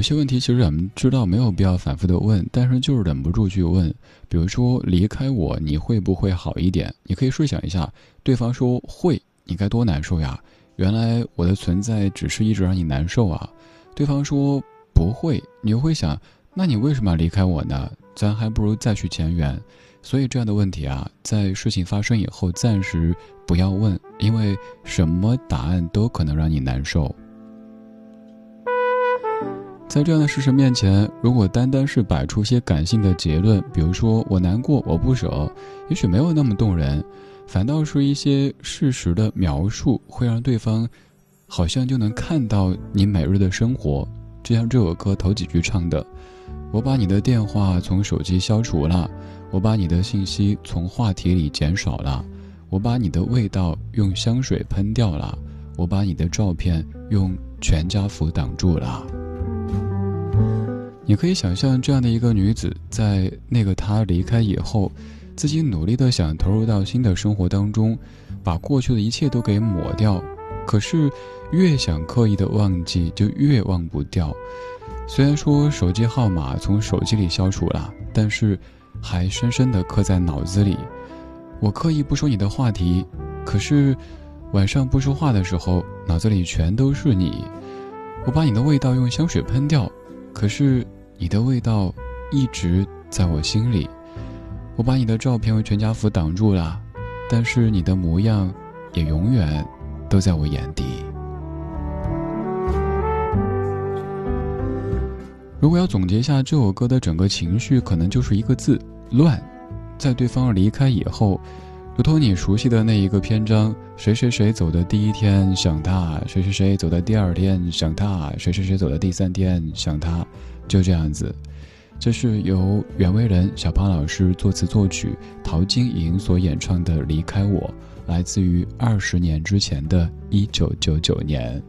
有些问题其实我们知道没有必要反复的问，但是就是忍不住去问。比如说离开我你会不会好一点？你可以试想一下，对方说会，你该多难受呀！原来我的存在只是一直让你难受啊。对方说不会，你又会想，那你为什么要离开我呢？咱还不如再续前缘。所以这样的问题啊，在事情发生以后暂时不要问，因为什么答案都可能让你难受。在这样的事实面前，如果单单是摆出些感性的结论，比如说我难过，我不舍，也许没有那么动人，反倒是一些事实的描述，会让对方好像就能看到你每日的生活。就像这首歌头几句唱的：“我把你的电话从手机消除了，我把你的信息从话题里减少了，我把你的味道用香水喷掉了，我把你的照片用全家福挡住了。”你可以想象这样的一个女子，在那个他离开以后，自己努力的想投入到新的生活当中，把过去的一切都给抹掉。可是，越想刻意的忘记，就越忘不掉。虽然说手机号码从手机里消除了，但是还深深的刻在脑子里。我刻意不说你的话题，可是晚上不说话的时候，脑子里全都是你。我把你的味道用香水喷掉，可是。你的味道一直在我心里，我把你的照片为全家福挡住了，但是你的模样也永远都在我眼底。如果要总结一下这首歌的整个情绪，可能就是一个字：乱。在对方离开以后，如同你熟悉的那一个篇章，谁谁谁走的第一天想他，谁谁谁走的第二天想他，谁谁谁走的第三天想他。就这样子，这是由袁惟仁、小胖老师作词作曲，陶晶莹所演唱的《离开我》，来自于二十年之前的一九九九年。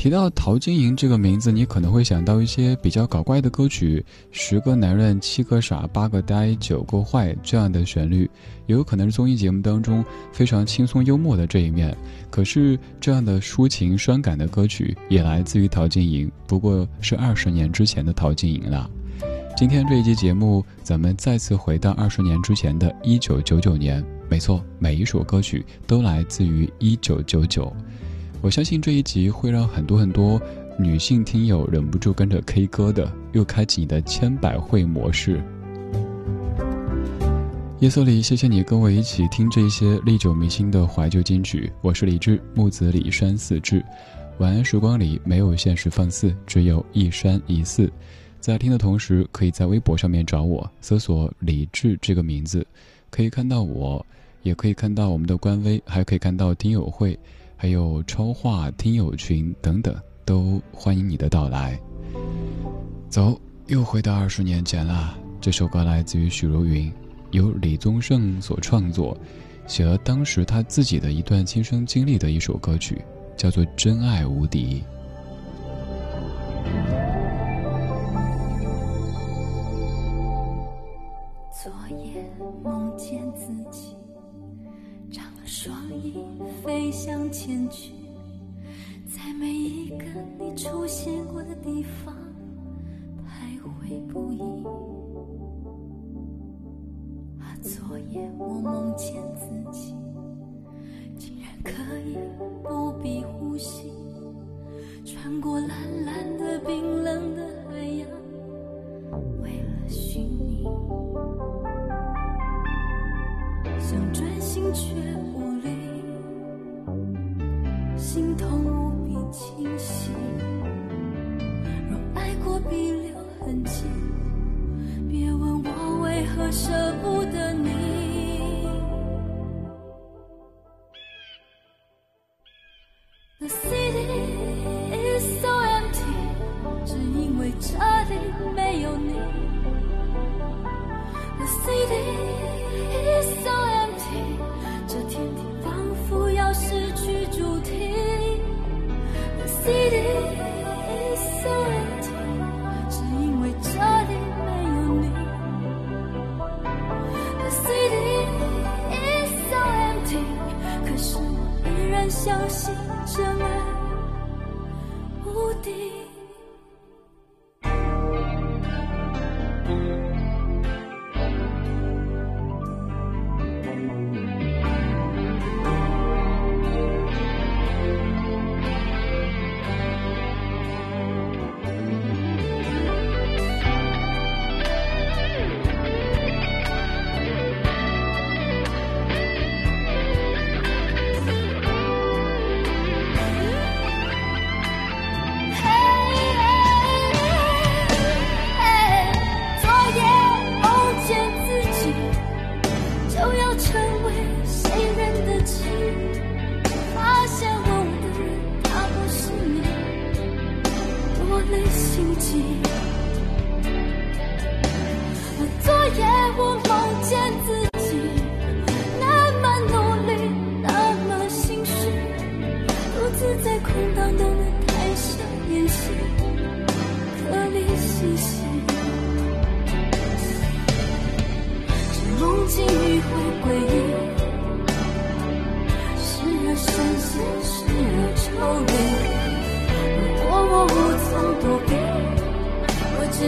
提到陶晶莹这个名字，你可能会想到一些比较搞怪的歌曲，《十个男人七个傻八个呆九个坏》这样的旋律，也有可能是综艺节目当中非常轻松幽默的这一面。可是这样的抒情伤感的歌曲也来自于陶晶莹，不过是二十年之前的陶晶莹了。今天这一期节目，咱们再次回到二十年之前的一九九九年，没错，每一首歌曲都来自于一九九九。我相信这一集会让很多很多女性听友忍不住跟着 K 歌的，又开启你的千百惠模式。夜色里，谢谢你跟我一起听这些历久弥新的怀旧金曲。我是李志，木子李山寺志。晚安时光里没有现实放肆，只有一山一寺。在听的同时，可以在微博上面找我，搜索李志这个名字，可以看到我，也可以看到我们的官微，还可以看到听友会。还有超话听友群等等，都欢迎你的到来。走，又回到二十年前了。这首歌来自于许茹芸，由李宗盛所创作，写了当时他自己的一段亲身经历的一首歌曲，叫做《真爱无敌》。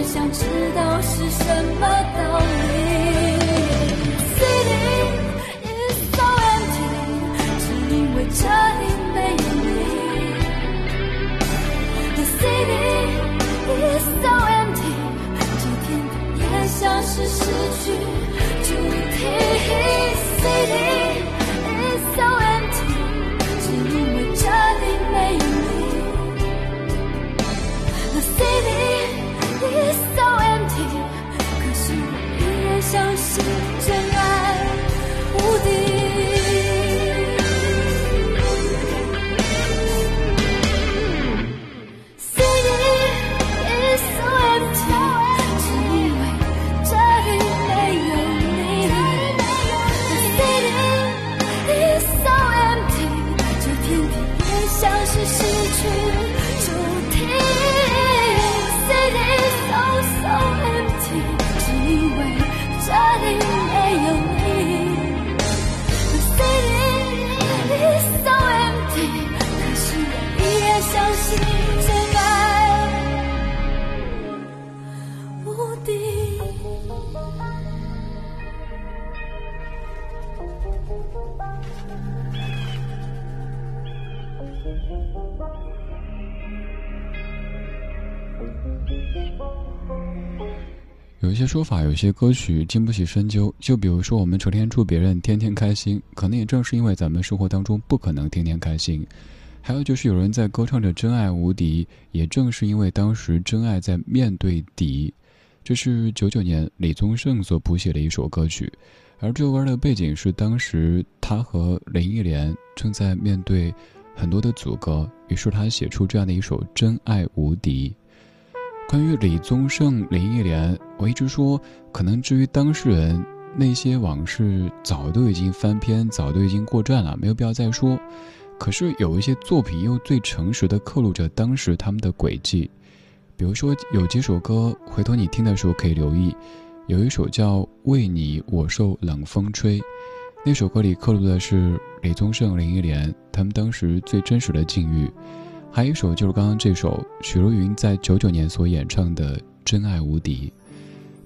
想知道是什么道理。City is so empty，只因为这里没有你。The city is so empty，今天空也像是失去然有一些说法，有些歌曲经不起深究。就比如说，我们成天祝别人天天开心，可能也正是因为咱们生活当中不可能天天开心。还有就是有人在歌唱着“真爱无敌”，也正是因为当时真爱在面对敌。这是九九年李宗盛所谱写的一首歌曲，而这首歌的背景是当时他和林忆莲正在面对很多的阻隔，于是他写出这样的一首《真爱无敌》。关于李宗盛、林忆莲，我一直说，可能至于当事人，那些往事早都已经翻篇，早都已经过站了，没有必要再说。可是有一些作品又最诚实的刻录着当时他们的轨迹，比如说有几首歌，回头你听的时候可以留意，有一首叫《为你我受冷风吹》，那首歌里刻录的是李宗盛、林忆莲他们当时最真实的境遇。还有一首就是刚刚这首许茹芸在九九年所演唱的《真爱无敌》，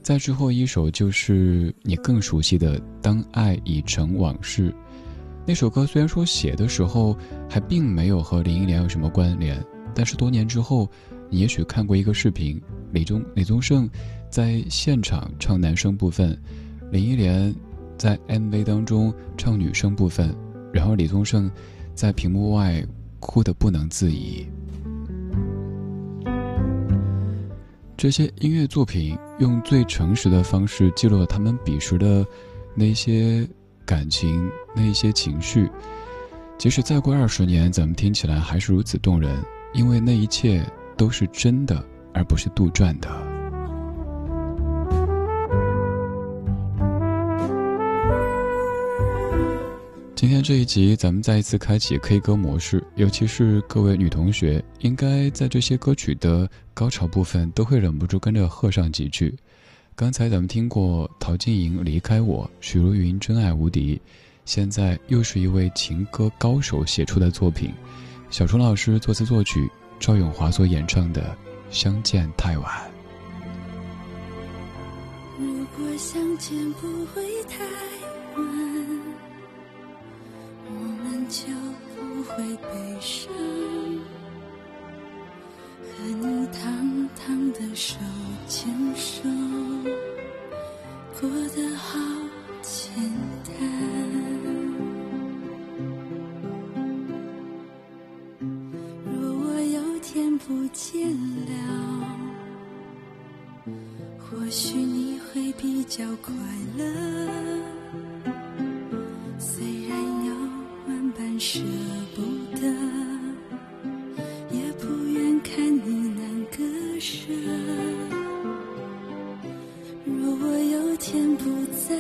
再之后一首就是你更熟悉的《当爱已成往事》。那首歌虽然说写的时候还并没有和林忆莲有什么关联，但是多年之后，你也许看过一个视频，李宗李宗盛在现场唱男声部分，林忆莲在 MV 当中唱女生部分，然后李宗盛在屏幕外。哭得不能自已。这些音乐作品用最诚实的方式记录了他们彼时的那些感情、那些情绪。即使再过二十年，咱们听起来还是如此动人，因为那一切都是真的，而不是杜撰的。今天这一集，咱们再一次开启 K 歌模式，尤其是各位女同学，应该在这些歌曲的高潮部分都会忍不住跟着和上几句。刚才咱们听过陶晶莹《离开我》，许茹芸《真爱无敌》，现在又是一位情歌高手写出的作品，小虫老师作词作曲，赵咏华所演唱的《相见太晚》。如果相见不会太就不会悲伤，和你堂堂的手牵手，过得好简单。若我有天不见了，或许你会比较快乐。舍不得，也不愿看你难割舍。若我有天不在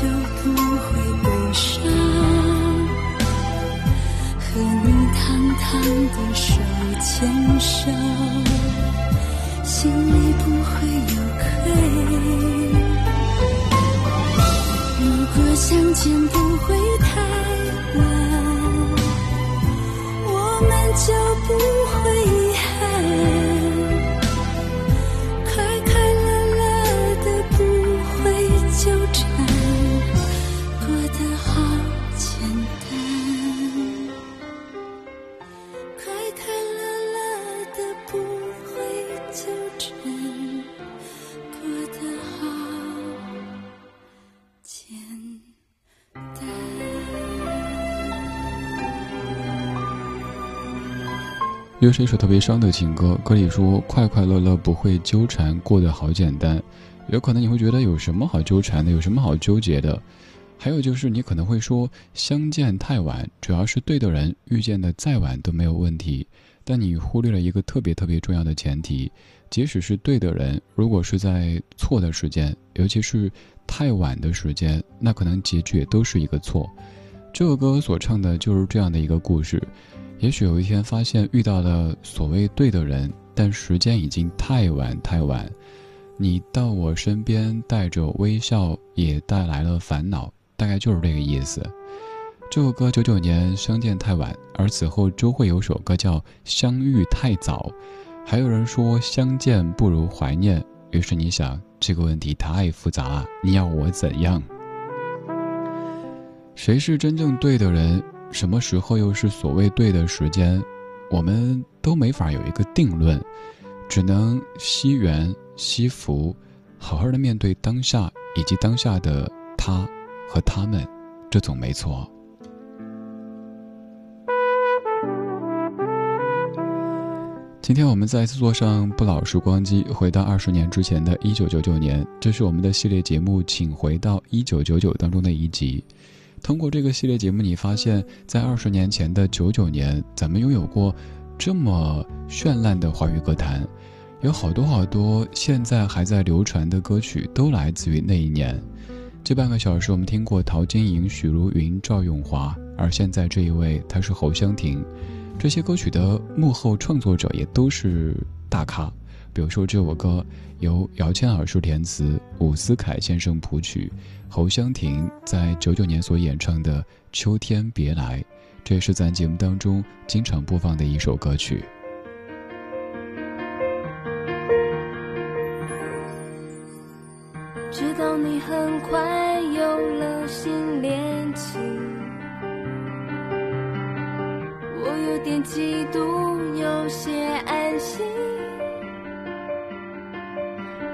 就不会悲伤，和你堂堂的手牵手，心里不会有愧。如果相见不会又是一首特别伤的情歌，歌里说快快乐乐不会纠缠，过得好简单。有可能你会觉得有什么好纠缠的，有什么好纠结的？还有就是你可能会说相见太晚，主要是对的人遇见的再晚都没有问题。但你忽略了一个特别特别重要的前提，即使是对的人，如果是在错的时间，尤其是太晚的时间，那可能结局也都是一个错。这首歌所唱的就是这样的一个故事。也许有一天发现遇到了所谓对的人，但时间已经太晚太晚。你到我身边带着微笑，也带来了烦恼，大概就是这个意思。这首歌九九年相见太晚，而此后周慧有首歌叫相遇太早，还有人说相见不如怀念。于是你想这个问题太复杂了，你要我怎样？谁是真正对的人？什么时候又是所谓对的时间？我们都没法有一个定论，只能惜缘惜福，好好的面对当下以及当下的他和他们，这总没错。今天我们再次坐上不老时光机，回到二十年之前的一九九九年，这是我们的系列节目《请回到一九九九》当中的一集。通过这个系列节目，你发现，在二十年前的九九年，咱们拥有过这么绚烂的华语歌坛，有好多好多现在还在流传的歌曲，都来自于那一年。这半个小时，我们听过陶晶莹、许茹芸、赵咏华，而现在这一位，他是侯湘婷。这些歌曲的幕后创作者也都是大咖，比如说这首歌由姚谦老师填词，伍思凯先生谱曲，侯湘婷在九九年所演唱的《秋天别来》，这也是咱节目当中经常播放的一首歌曲。知道你很快有了新恋情，我有点嫉妒，有些安心。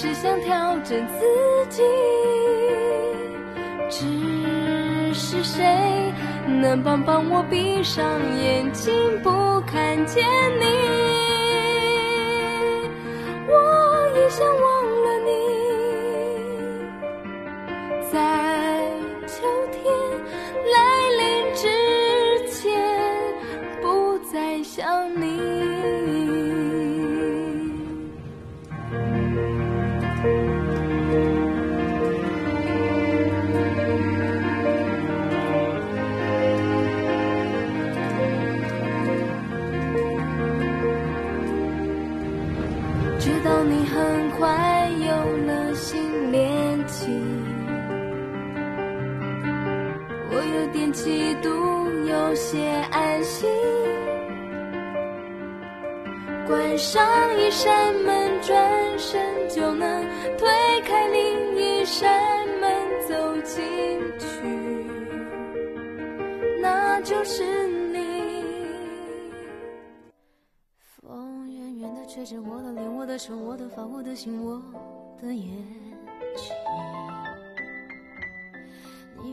只想调整自己，只是谁能帮帮我闭上眼睛不看见你？我也想忘了你，在我有点嫉妒，有些安心。关上一扇门，转身就能推开另一扇门，走进去，那就是你。风远远地吹着我的脸，我的手，我的发，我的心，我的眼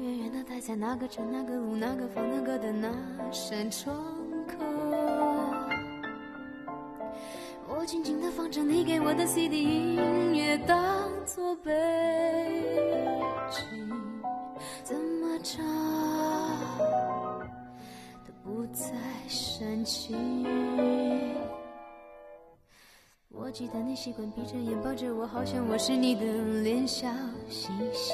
远远地待在那个城、那个路、那个房、那个的那扇窗口。我静静地放着你给我的 CD 音乐，当作背景，怎么唱都不再煽情。我记得你习惯闭着眼抱着我，好像我是你的脸笑嘻嘻。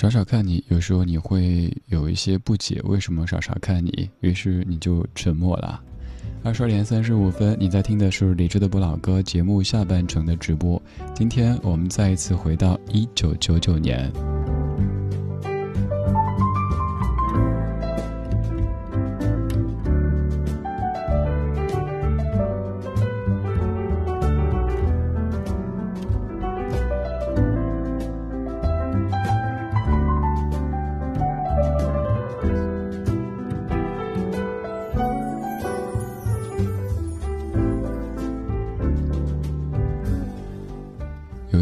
傻傻看你，有时候你会有一些不解，为什么傻傻看你？于是你就沉默了。二十二点三十五分，你在听的是李志的不老歌节目下半程的直播。今天我们再一次回到一九九九年。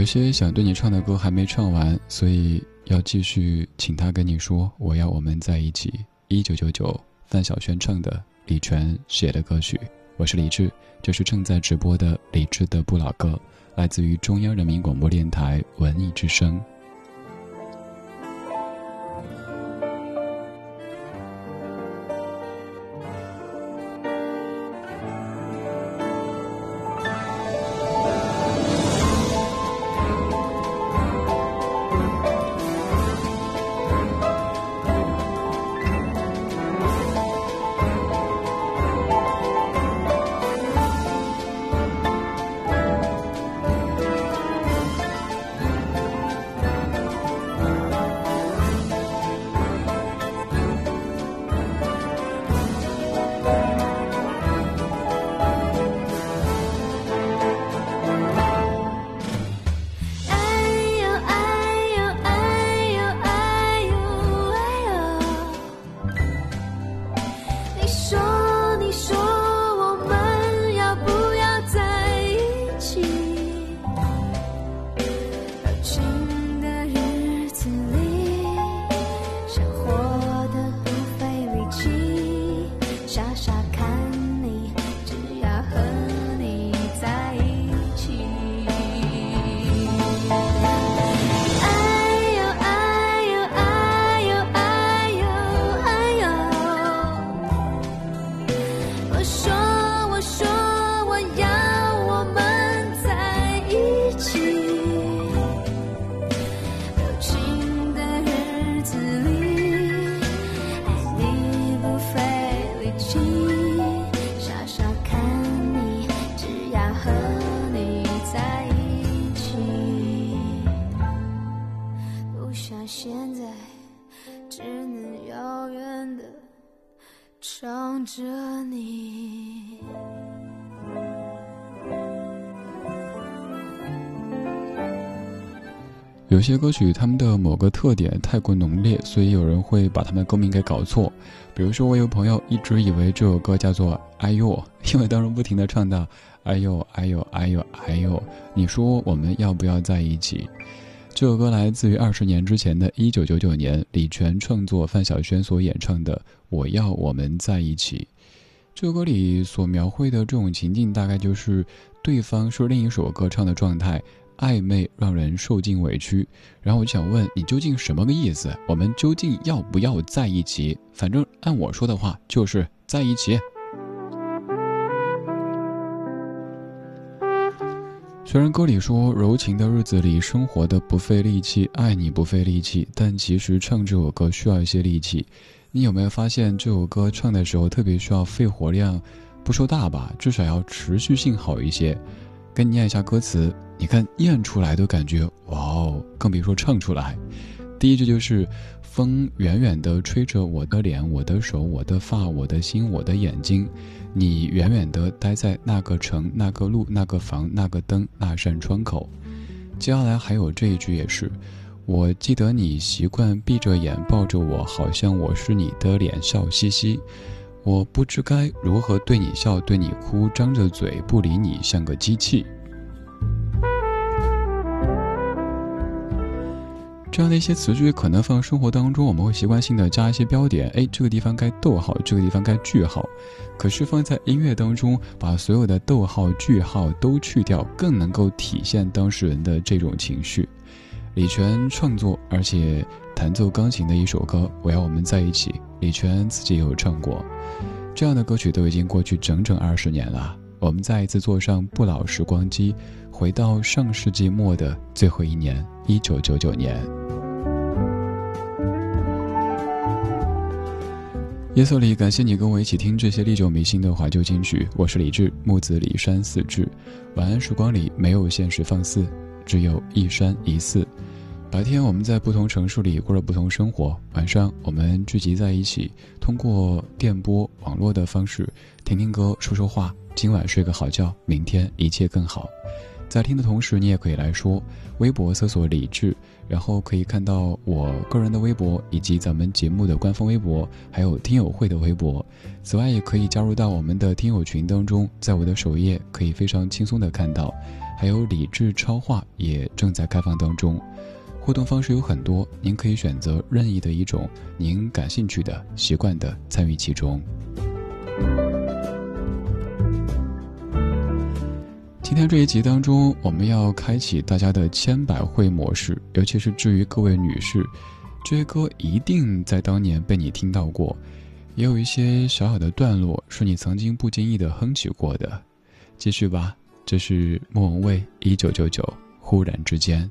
些想对你唱的歌还没唱完，所以要继续请他跟你说我要我们在一起。一九九九，范晓萱唱的，李泉写的歌曲。我是李志，这是正在直播的李志的不老歌，来自于中央人民广播电台文艺之声。着你。有些歌曲，他们的某个特点太过浓烈，所以有人会把他们的歌名给搞错。比如说，我有朋友一直以为这首歌叫做《哎呦》，因为当时不停的唱到“哎呦，哎呦，哎呦，哎呦”，你说我们要不要在一起？这首歌来自于二十年之前的一九九九年，李泉创作，范晓萱所演唱的《我要我们在一起》。这首歌里所描绘的这种情境，大概就是对方是另一首歌唱的状态。暧昧让人受尽委屈，然后我就想问你究竟什么个意思？我们究竟要不要在一起？反正按我说的话，就是在一起。虽然歌里说柔情的日子里生活的不费力气，爱你不费力气，但其实唱这首歌需要一些力气。你有没有发现这首歌唱的时候特别需要肺活量？不说大吧，至少要持续性好一些。跟你念一下歌词。你看，念出来都感觉哇哦，更别说唱出来。第一句就是“风远远地吹着我的脸、我的手、我的发、我的心、我的眼睛”，你远远地待在那个城、那个路、那个房、那个灯、那扇窗口。接下来还有这一句也是，我记得你习惯闭着眼抱着我，好像我是你的脸，笑嘻嘻。我不知该如何对你笑，对你哭，张着嘴不理你，像个机器。这样的一些词句，可能放生活当中，我们会习惯性的加一些标点，哎，这个地方该逗号，这个地方该句号。可是放在音乐当中，把所有的逗号、句号都去掉，更能够体现当事人的这种情绪。李泉创作而且弹奏钢琴的一首歌《我要我们在一起》，李泉自己也有唱过。这样的歌曲都已经过去整整二十年了，我们再一次坐上不老时光机，回到上世纪末的最后一年，一九九九年。夜色里，感谢你跟我一起听这些历久弥新的怀旧金曲。我是李志，木子李山四志。晚安时光里没有现实放肆，只有一山一寺。白天我们在不同城市里过着不同生活，晚上我们聚集在一起，通过电波、网络的方式听听歌、说说话。今晚睡个好觉，明天一切更好。在听的同时，你也可以来说，微博搜索李志，然后可以看到我个人的微博，以及咱们节目的官方微博，还有听友会的微博。此外，也可以加入到我们的听友群当中，在我的首页可以非常轻松的看到，还有李志超话也正在开放当中。互动方式有很多，您可以选择任意的一种您感兴趣的、习惯的参与其中。今天这一集当中，我们要开启大家的千百惠模式，尤其是至于各位女士，这些歌一定在当年被你听到过，也有一些小小的段落是你曾经不经意的哼起过的。继续吧，这是莫文蔚《一九九九》，忽然之间。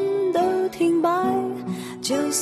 摆，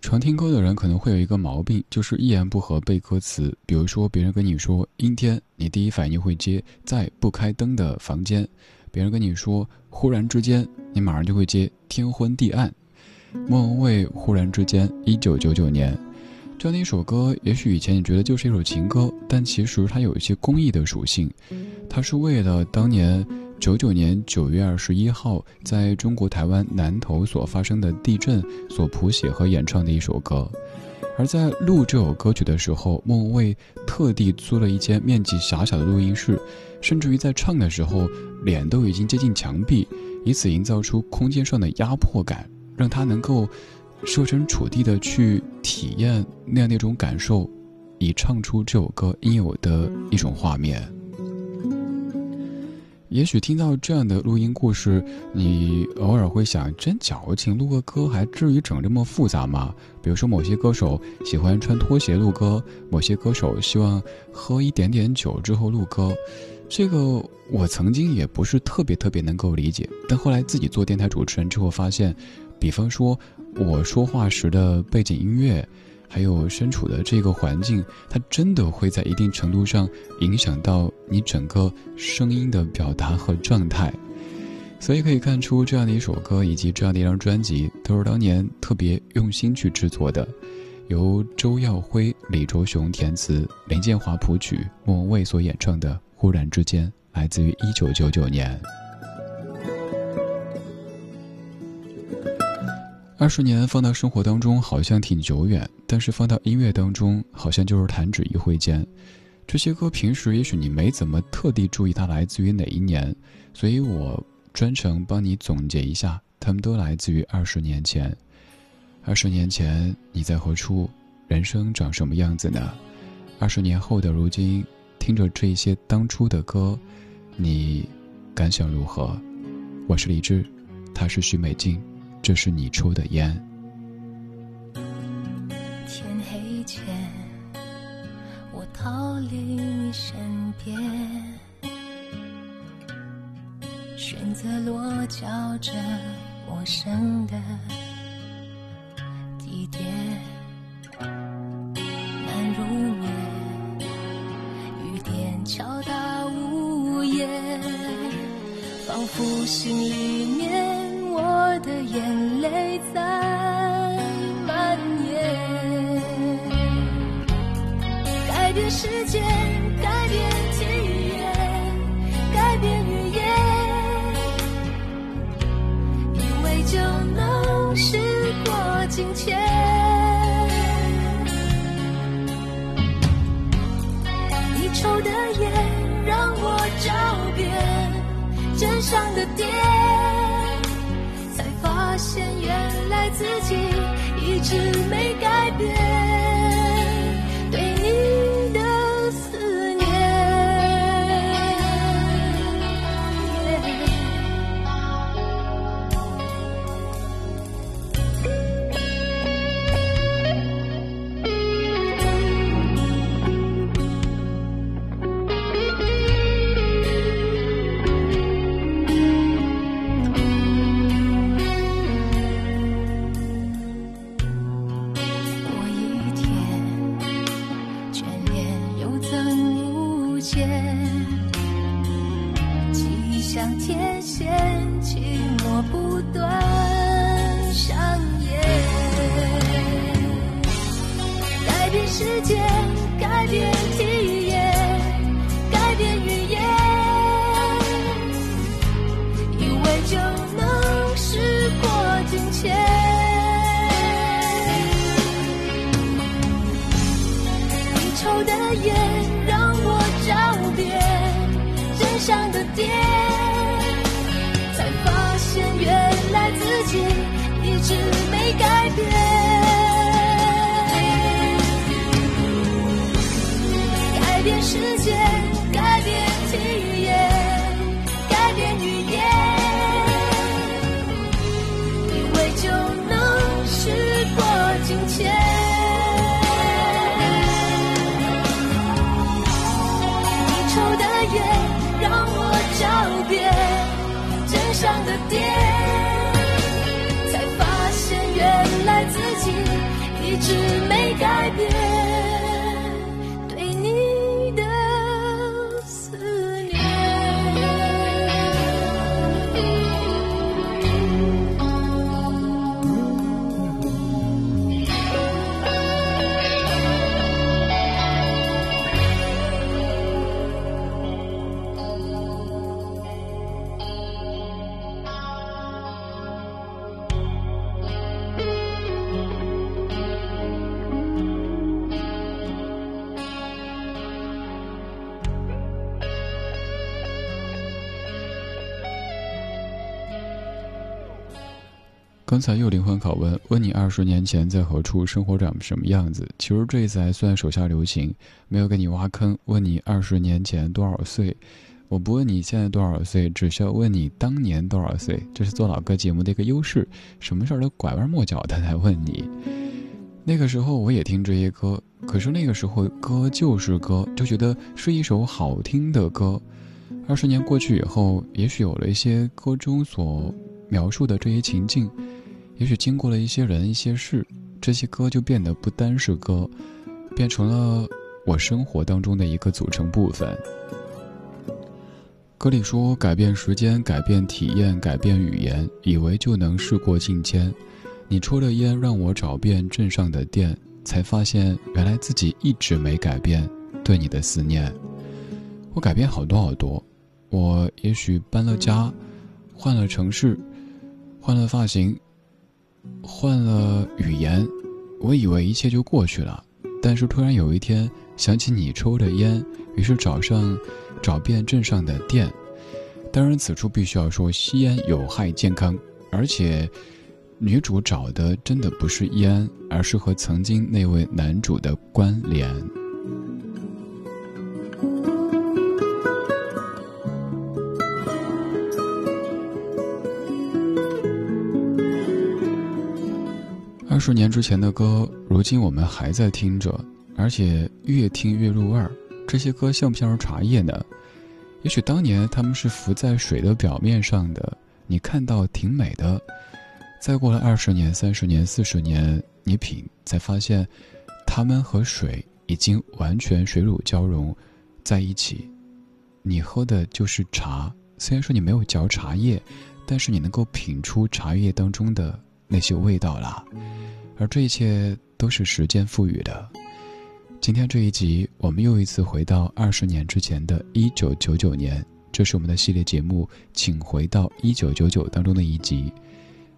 常听歌的人可能会有一个毛病，就是一言不合背歌词。比如说，别人跟你说阴天，你第一反应会接在不开灯的房间；别人跟你说忽然之间，你马上就会接天昏地暗。莫文蔚《忽然之间》，一九九九年，这样的一首歌，也许以前你觉得就是一首情歌，但其实它有一些公益的属性，它是为了当年。九九年九月二十一号，在中国台湾南投所发生的地震所谱写和演唱的一首歌，而在录这首歌曲的时候，莫文蔚特地租了一间面积狭小的录音室，甚至于在唱的时候，脸都已经接近墙壁，以此营造出空间上的压迫感，让他能够设身处地的去体验那样那种感受，以唱出这首歌应有的一种画面。也许听到这样的录音故事，你偶尔会想：真矫情，录个歌还至于整这么复杂吗？比如说，某些歌手喜欢穿拖鞋录歌，某些歌手希望喝一点点酒之后录歌，这个我曾经也不是特别特别能够理解。但后来自己做电台主持人之后发现，比方说我说话时的背景音乐。还有身处的这个环境，它真的会在一定程度上影响到你整个声音的表达和状态，所以可以看出，这样的一首歌以及这样的一张专辑，都是当年特别用心去制作的，由周耀辉、李卓雄填词，林建华谱曲，莫文蔚所演唱的《忽然之间》，来自于一九九九年。二十年放到生活当中好像挺久远，但是放到音乐当中好像就是弹指一挥间。这些歌平时也许你没怎么特地注意它来自于哪一年，所以我专程帮你总结一下，他们都来自于二十年前。二十年前你在何处？人生长什么样子呢？二十年后的如今，听着这些当初的歌，你感想如何？我是李志，他是徐美静。这是你抽的烟。天黑前，我逃离你身边，选择落脚这陌生的地点，仿佛心里面。我的眼泪的点。发现原来自己一直没改变。不断上演。改变世界，一刚才又灵魂拷问，问你二十年前在何处，生活长什么样子？其实这一次还算手下留情，没有给你挖坑。问你二十年前多少岁？我不问你现在多少岁，只需要问你当年多少岁。这是做老歌节目的一个优势，什么事儿都拐弯抹角的来问你。那个时候我也听这些歌，可是那个时候歌就是歌，就觉得是一首好听的歌。二十年过去以后，也许有了一些歌中所描述的这些情境。也许经过了一些人、一些事，这些歌就变得不单是歌，变成了我生活当中的一个组成部分。歌里说：“改变时间，改变体验，改变语言，以为就能事过境迁。你抽了烟，让我找遍镇上的店，才发现原来自己一直没改变对你的思念。我改变好多好多，我也许搬了家，换了城市，换了发型。”换了语言，我以为一切就过去了，但是突然有一天想起你抽的烟，于是找上，找遍镇上的店。当然，此处必须要说吸烟有害健康，而且女主找的真的不是烟，而是和曾经那位男主的关联。二十年之前的歌，如今我们还在听着，而且越听越入味儿。这些歌像不像是茶叶呢？也许当年他们是浮在水的表面上的，你看到挺美的。再过了二十年、三十年、四十年，你品才发现，它们和水已经完全水乳交融在一起。你喝的就是茶，虽然说你没有嚼茶叶，但是你能够品出茶叶当中的那些味道啦。而这一切都是时间赋予的。今天这一集，我们又一次回到二十年之前的一九九九年，这是我们的系列节目《请回到一九九九》当中的一集。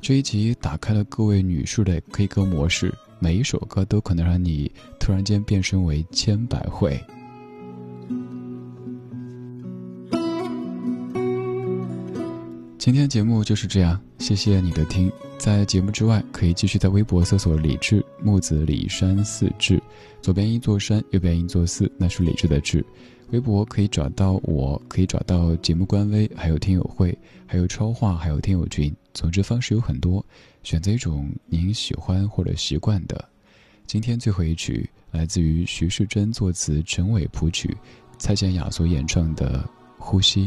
这一集打开了各位女士的 K 歌模式，每一首歌都可能让你突然间变身为千百惠。今天节目就是这样，谢谢你的听。在节目之外，可以继续在微博搜索“李志木子李山寺志”，左边一座山，右边一座寺，那是李志的志。微博可以找到我，可以找到节目官微，还有听友会，还有超话，还有听友群。总之方式有很多，选择一种您喜欢或者习惯的。今天最后一曲来自于徐世珍作词，陈伟谱曲，蔡健雅所演唱的《呼吸》。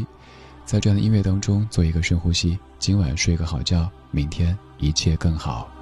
在这样的音乐当中做一个深呼吸，今晚睡个好觉，明天一切更好。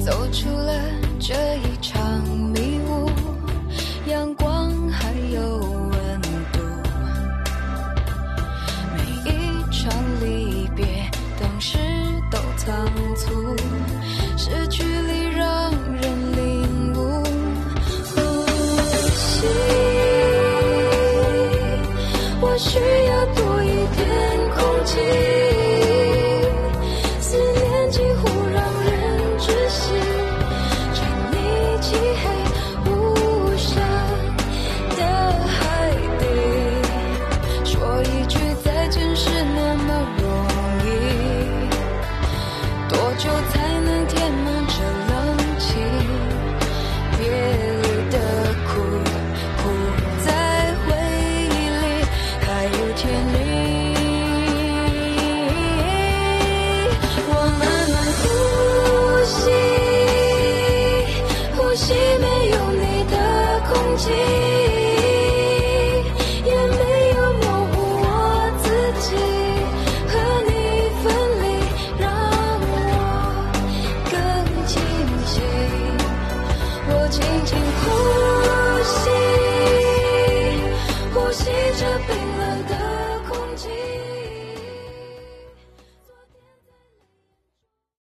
走出了这一场